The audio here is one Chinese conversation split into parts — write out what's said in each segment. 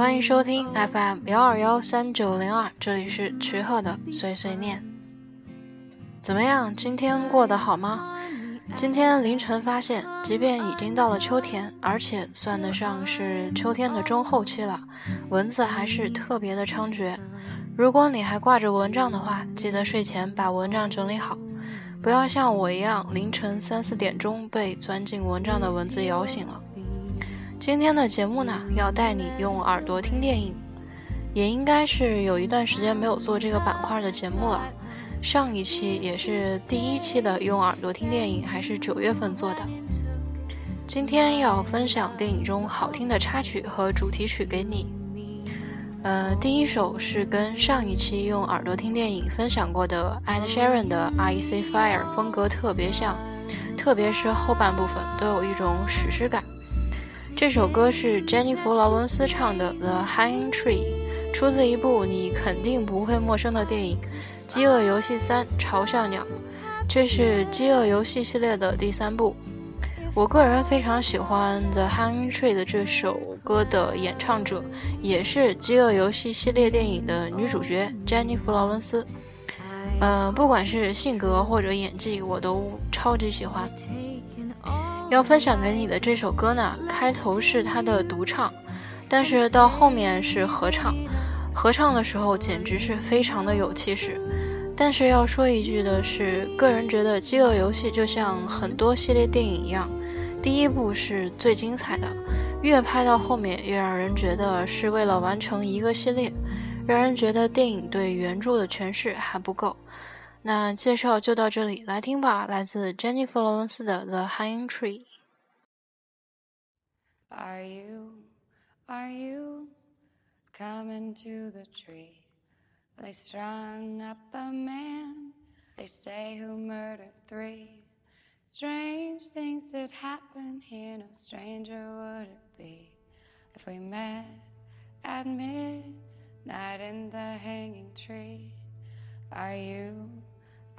欢迎收听 FM 幺二幺三九零二，这里是曲鹤的碎碎念。怎么样，今天过得好吗？今天凌晨发现，即便已经到了秋天，而且算得上是秋天的中后期了，蚊子还是特别的猖獗。如果你还挂着蚊帐的话，记得睡前把蚊帐整理好，不要像我一样凌晨三四点钟被钻进蚊帐的蚊子咬醒了。今天的节目呢，要带你用耳朵听电影，也应该是有一段时间没有做这个板块的节目了。上一期也是第一期的用耳朵听电影，还是九月份做的。今天要分享电影中好听的插曲和主题曲给你。呃，第一首是跟上一期用耳朵听电影分享过的 Ed Sheeran 的《I See Fire》风格特别像，特别是后半部分都有一种史诗感。这首歌是詹妮弗·劳伦斯唱的《The Hanging Tree》，出自一部你肯定不会陌生的电影《饥饿游戏三：嘲笑鸟》。这是《饥饿游戏》系列的第三部。我个人非常喜欢《The Hanging Tree》的这首歌的演唱者，也是《饥饿游戏》系列电影的女主角詹妮弗·劳伦斯。嗯，不管是性格或者演技，我都超级喜欢。要分享给你的这首歌呢，开头是他的独唱，但是到后面是合唱。合唱的时候简直是非常的有气势。但是要说一句的是，个人觉得《饥饿游戏》就像很多系列电影一样，第一部是最精彩的，越拍到后面越让人觉得是为了完成一个系列，让人觉得电影对原著的诠释还不够。那介绍就到这里，来听吧，来自珍妮弗·劳伦斯的《The Hanging Tree》。Are you, are you coming to the tree? They strung up a man, they say, who murdered three. Strange things did happen here, no stranger would it be if we met at midnight in the hanging tree. Are you?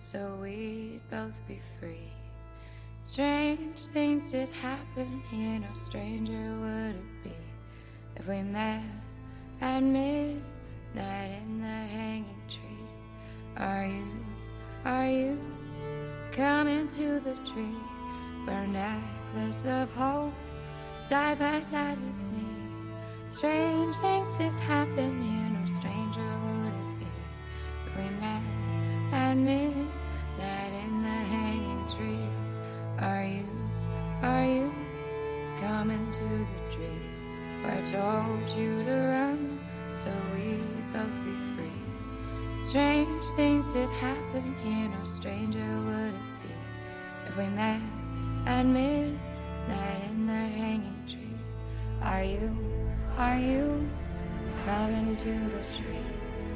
So we'd both be free. Strange things did happen here, no stranger would it be if we met at midnight in the hanging tree. Are you, are you coming to the tree where necklace of hope side by side with me? Strange things did happen here, no stranger would it be if we met at midnight I told you to run so we'd both be free? Strange things did happen here, no stranger would it be if we met at midnight in the hanging tree. Are you, are you coming to the tree?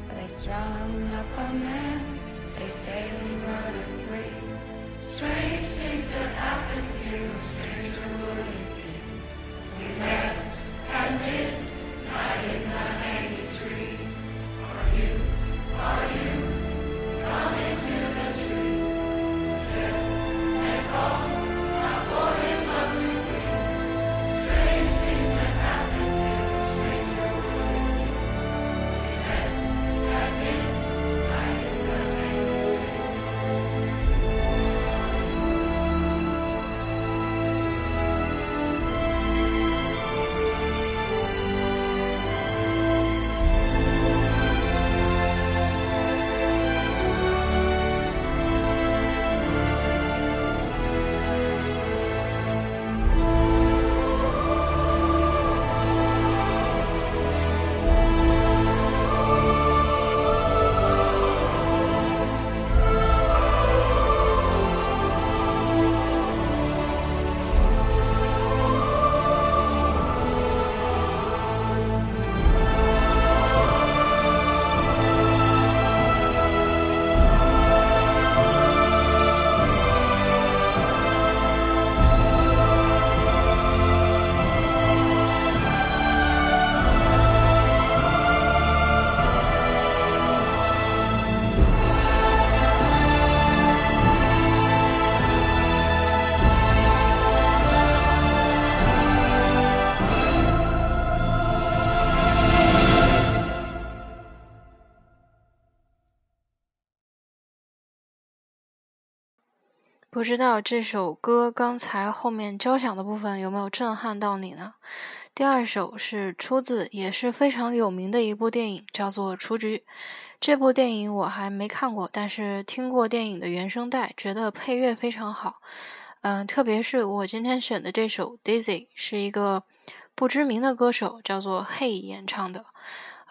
Are they strung up a man? They say we murdered three. Strange things that happened here, no stranger would it be? We left at midnight in the hanging tree. Are you, are you 不知道这首歌刚才后面交响的部分有没有震撼到你呢？第二首是出自也是非常有名的一部电影，叫做《雏菊》。这部电影我还没看过，但是听过电影的原声带，觉得配乐非常好。嗯，特别是我今天选的这首《Daisy》，是一个不知名的歌手叫做 Hey 演唱的。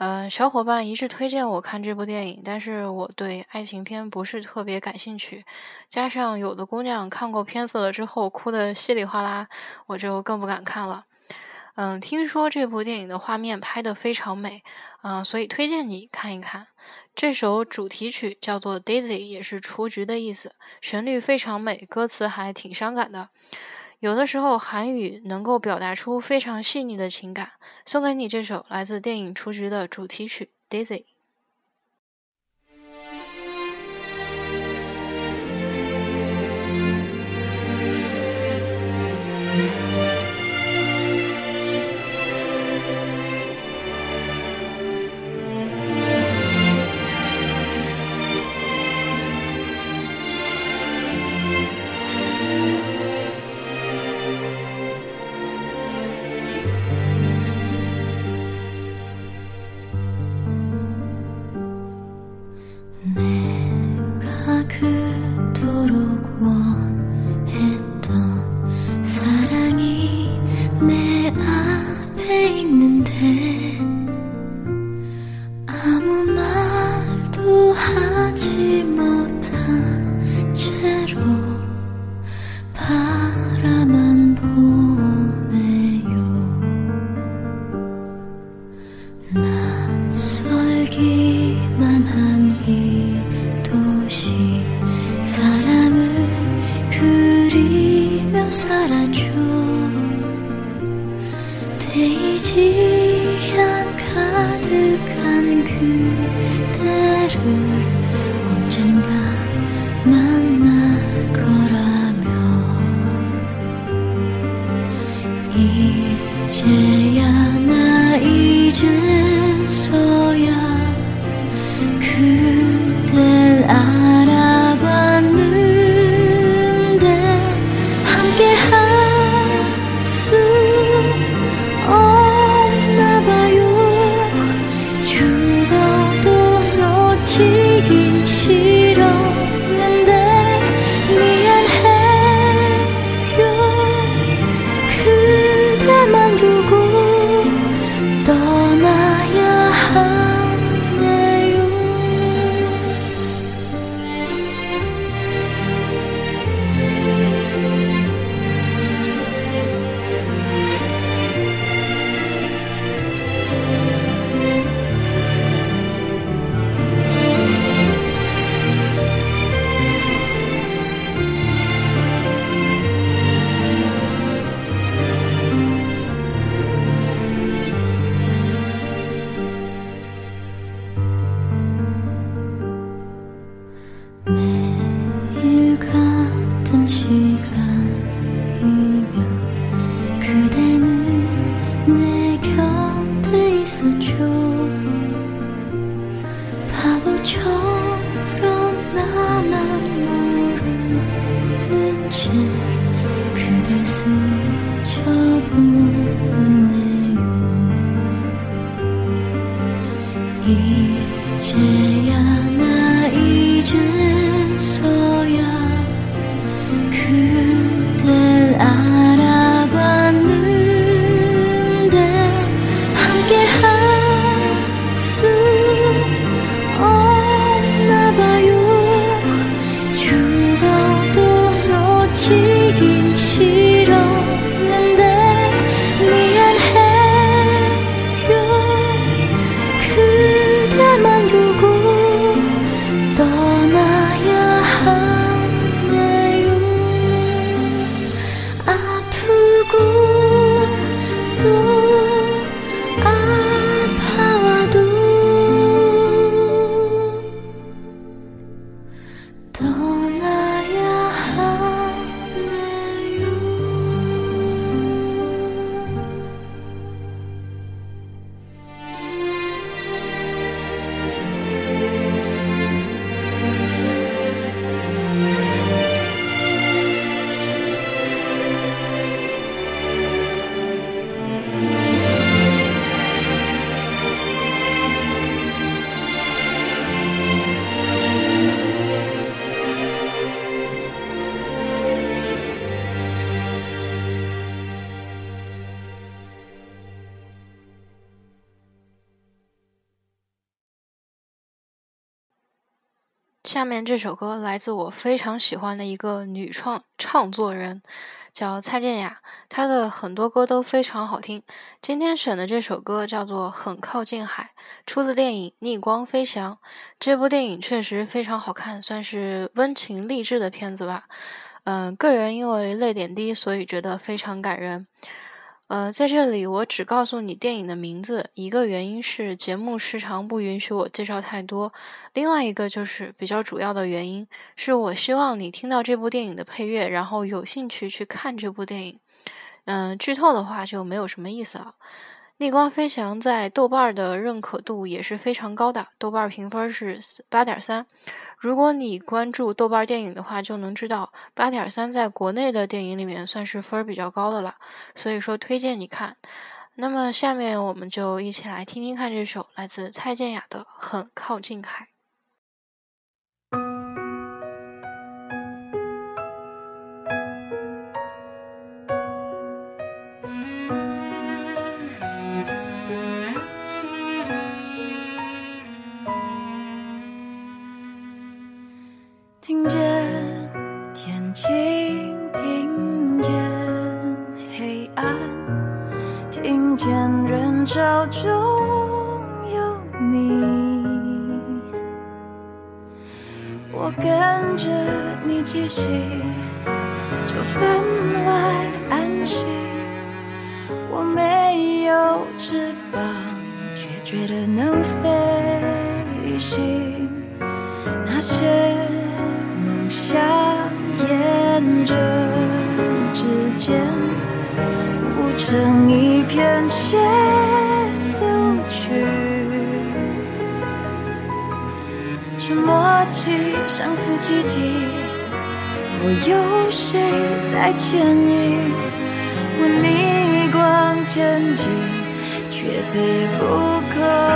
嗯，小伙伴一致推荐我看这部电影，但是我对爱情片不是特别感兴趣，加上有的姑娘看过片子了之后哭得稀里哗啦，我就更不敢看了。嗯，听说这部电影的画面拍得非常美，嗯，所以推荐你看一看。这首主题曲叫做《Daisy》，也是雏菊的意思，旋律非常美，歌词还挺伤感的。有的时候，韩语能够表达出非常细腻的情感。送给你这首来自电影《雏菊》的主题曲《Daisy》。 이제야 나 이제서 下面这首歌来自我非常喜欢的一个女创唱作人，叫蔡健雅。她的很多歌都非常好听。今天选的这首歌叫做《很靠近海》，出自电影《逆光飞翔》。这部电影确实非常好看，算是温情励志的片子吧。嗯，个人因为泪点低，所以觉得非常感人。呃，在这里我只告诉你电影的名字，一个原因是节目时长不允许我介绍太多，另外一个就是比较主要的原因是我希望你听到这部电影的配乐，然后有兴趣去看这部电影。嗯，剧透的话就没有什么意思了。逆光飞翔在豆瓣的认可度也是非常高的，豆瓣评分是八点三。如果你关注豆瓣电影的话，就能知道八点三在国内的电影里面算是分儿比较高的了。所以说推荐你看。那么下面我们就一起来听听看这首来自蔡健雅的《很靠近海》。听见天晴，听见黑暗，听见人潮中有你。我跟着你气息，就分外安心。我没有翅膀，却觉得能飞行。指尖，舞成一片协奏曲。这默契相思奇迹，我有谁在牵引？我逆光前进，却飞不可。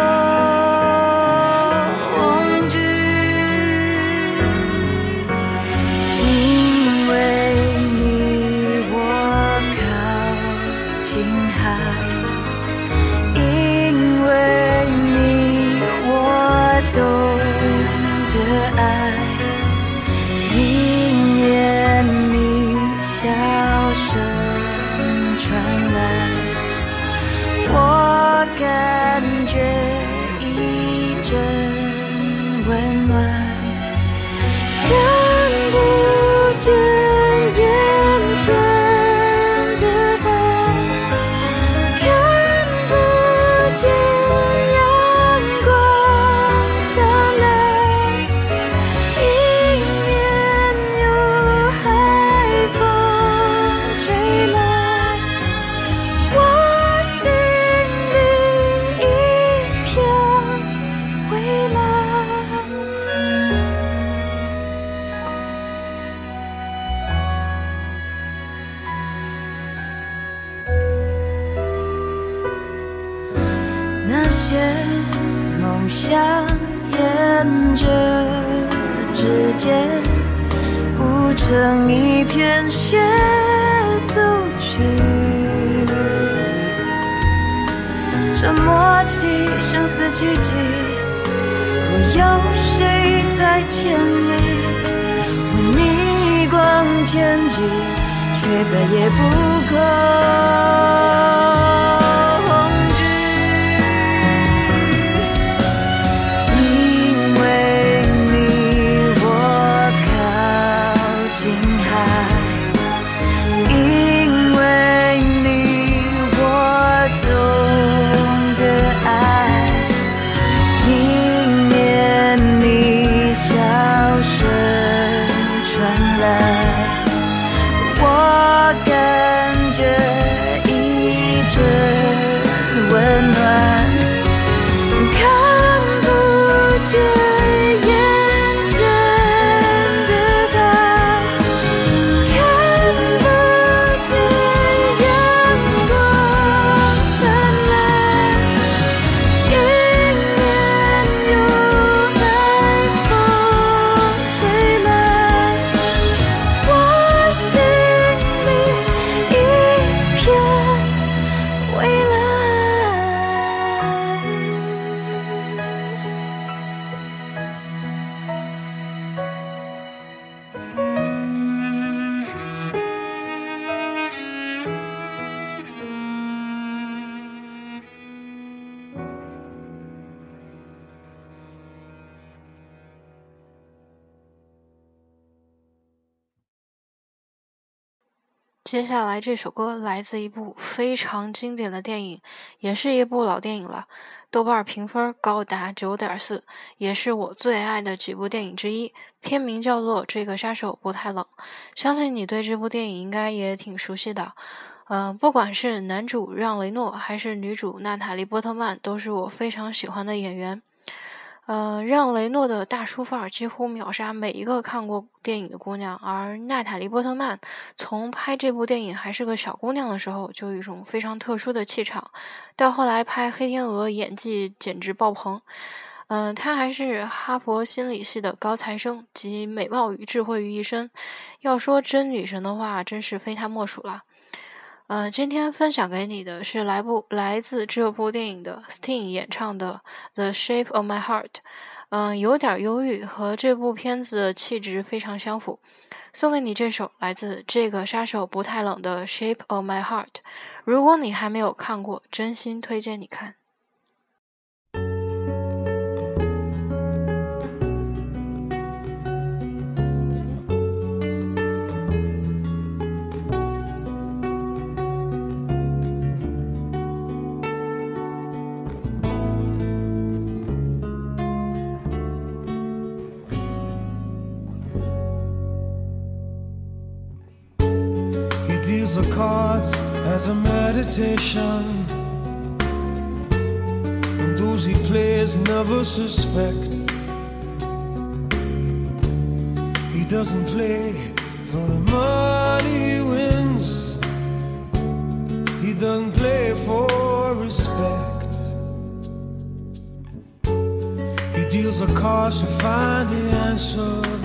接下来这首歌来自一部非常经典的电影，也是一部老电影了，豆瓣评分高达九点四，也是我最爱的几部电影之一。片名叫做《这个杀手不太冷》，相信你对这部电影应该也挺熟悉的。嗯，不管是男主让·雷诺还是女主娜塔莉·波特曼，都是我非常喜欢的演员。呃，让雷诺的大叔范儿几乎秒杀每一个看过电影的姑娘，而娜塔莉波特曼从拍这部电影还是个小姑娘的时候，就有一种非常特殊的气场，到后来拍《黑天鹅》，演技简直爆棚。嗯，她还是哈佛心理系的高材生，集美貌与智慧于一身。要说真女神的话，真是非她莫属了。嗯，今天分享给你的是来部来自这部电影的 Sting 演唱的《The Shape of My Heart》，嗯，有点忧郁，和这部片子的气质非常相符。送给你这首来自这个杀手不太冷的《Shape of My Heart》，如果你还没有看过，真心推荐你看。The cards as a meditation. And those he plays never suspect. He doesn't play for the money he wins. He doesn't play for respect. He deals a cards to find the answer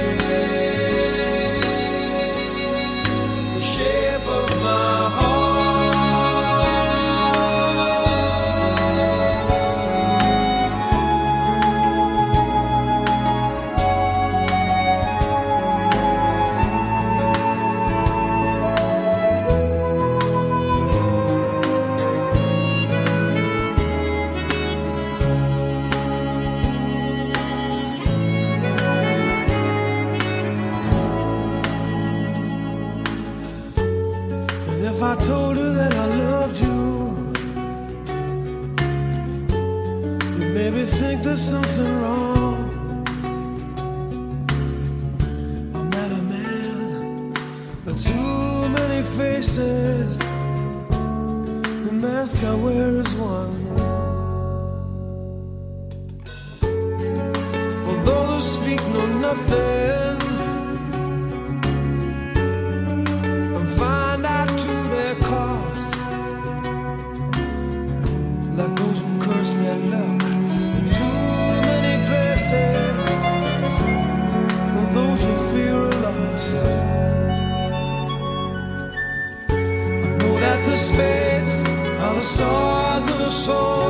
I told her that I loved you. You made me think there's something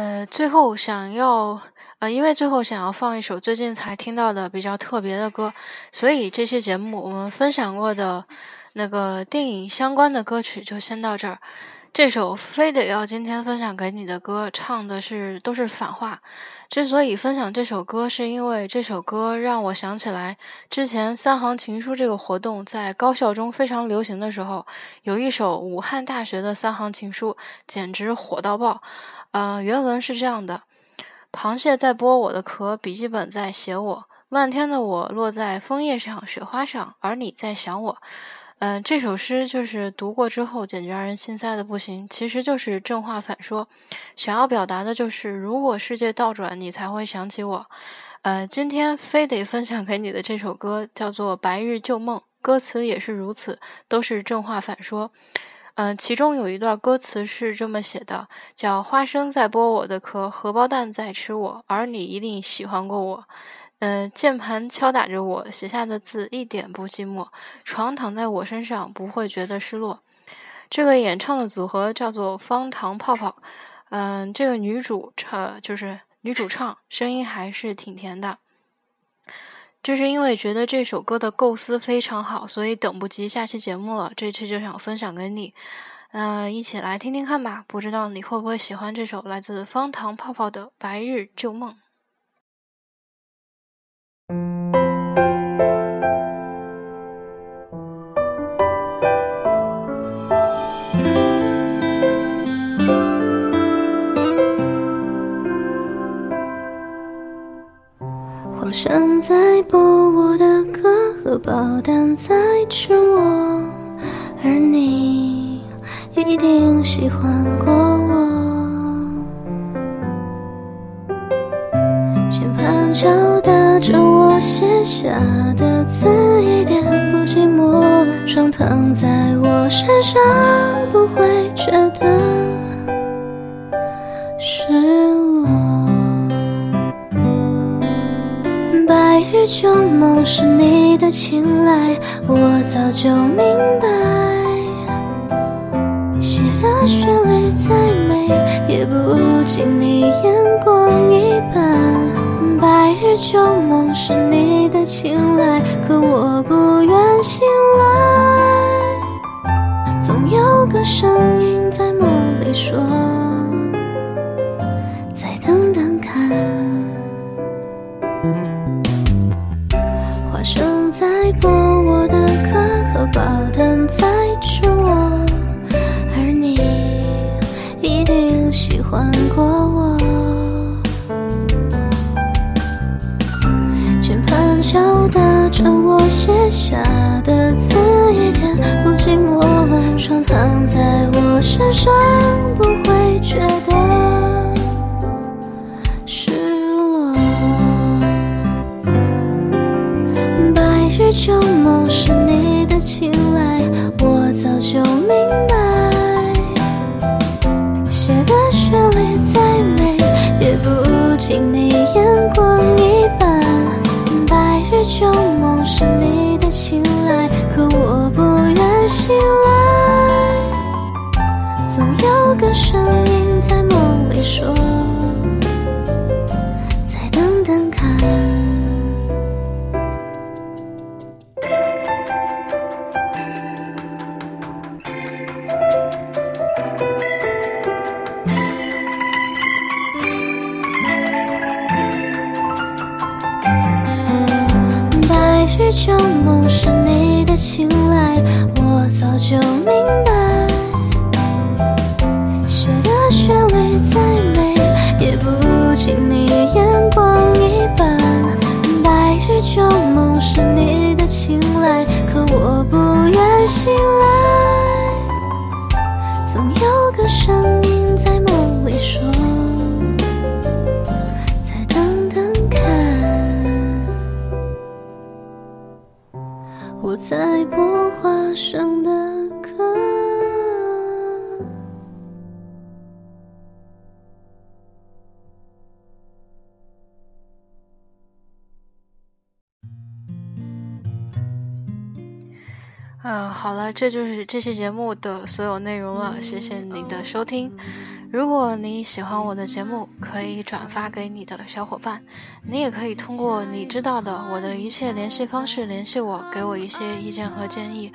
呃，最后想要，呃，因为最后想要放一首最近才听到的比较特别的歌，所以这期节目我们分享过的那个电影相关的歌曲就先到这儿。这首非得要今天分享给你的歌，唱的是都是反话。之所以分享这首歌，是因为这首歌让我想起来之前三行情书这个活动在高校中非常流行的时候，有一首武汉大学的三行情书，简直火到爆。呃，原文是这样的：螃蟹在剥我的壳，笔记本在写我，漫天的我落在枫叶上、雪花上，而你在想我。嗯，这首诗就是读过之后简直让人心塞的不行。其实就是正话反说，想要表达的就是，如果世界倒转，你才会想起我。呃，今天非得分享给你的这首歌叫做《白日旧梦》，歌词也是如此，都是正话反说。嗯，其中有一段歌词是这么写的，叫“花生在剥我的壳，荷包蛋在吃我，而你一定喜欢过我。”嗯，键盘敲打着我写下的字，一点不寂寞。床躺在我身上，不会觉得失落。这个演唱的组合叫做方糖泡泡。嗯，这个女主唱就是女主唱，声音还是挺甜的。就是因为觉得这首歌的构思非常好，所以等不及下期节目了。这期就想分享给你，嗯，一起来听听看吧。不知道你会不会喜欢这首来自方糖泡泡的《白日旧梦》。好像在播我的歌，荷包蛋在吃我，而你一定喜欢过我。键盘敲打着我写下的字，一点不寂寞。床躺在我身上，不会觉得旧梦是你的青睐，我早就明白。写的旋律再美，也不及你眼光一般。白日旧梦是你的青睐，可我不愿醒来。总有个声音在梦里说：身上，不总有个声音在梦里说：“再等等看。”我在播花生的嗯，好了，这就是这期节目的所有内容了。谢谢你的收听。如果你喜欢我的节目，可以转发给你的小伙伴。你也可以通过你知道的我的一切联系方式联系我，给我一些意见和建议。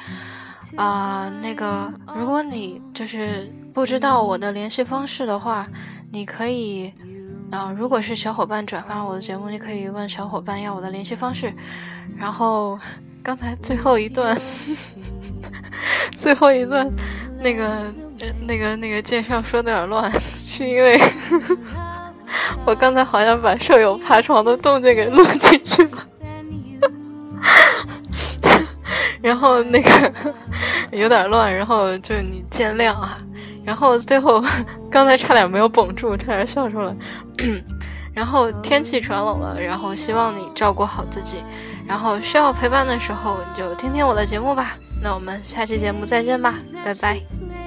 啊，那个，如果你就是不知道我的联系方式的话，你可以，啊，如果是小伙伴转发了我的节目，你可以问小伙伴要我的联系方式，然后。刚才最后一段，最后一段，那个、那个、那个介绍说的有点乱，是因为我刚才好像把舍友爬床的动静给录进去了，然后那个有点乱，然后就你见谅啊。然后最后刚才差点没有绷住，差点笑出来。然后天气转冷了，然后希望你照顾好自己。然后需要陪伴的时候，你就听听我的节目吧。那我们下期节目再见吧，拜拜。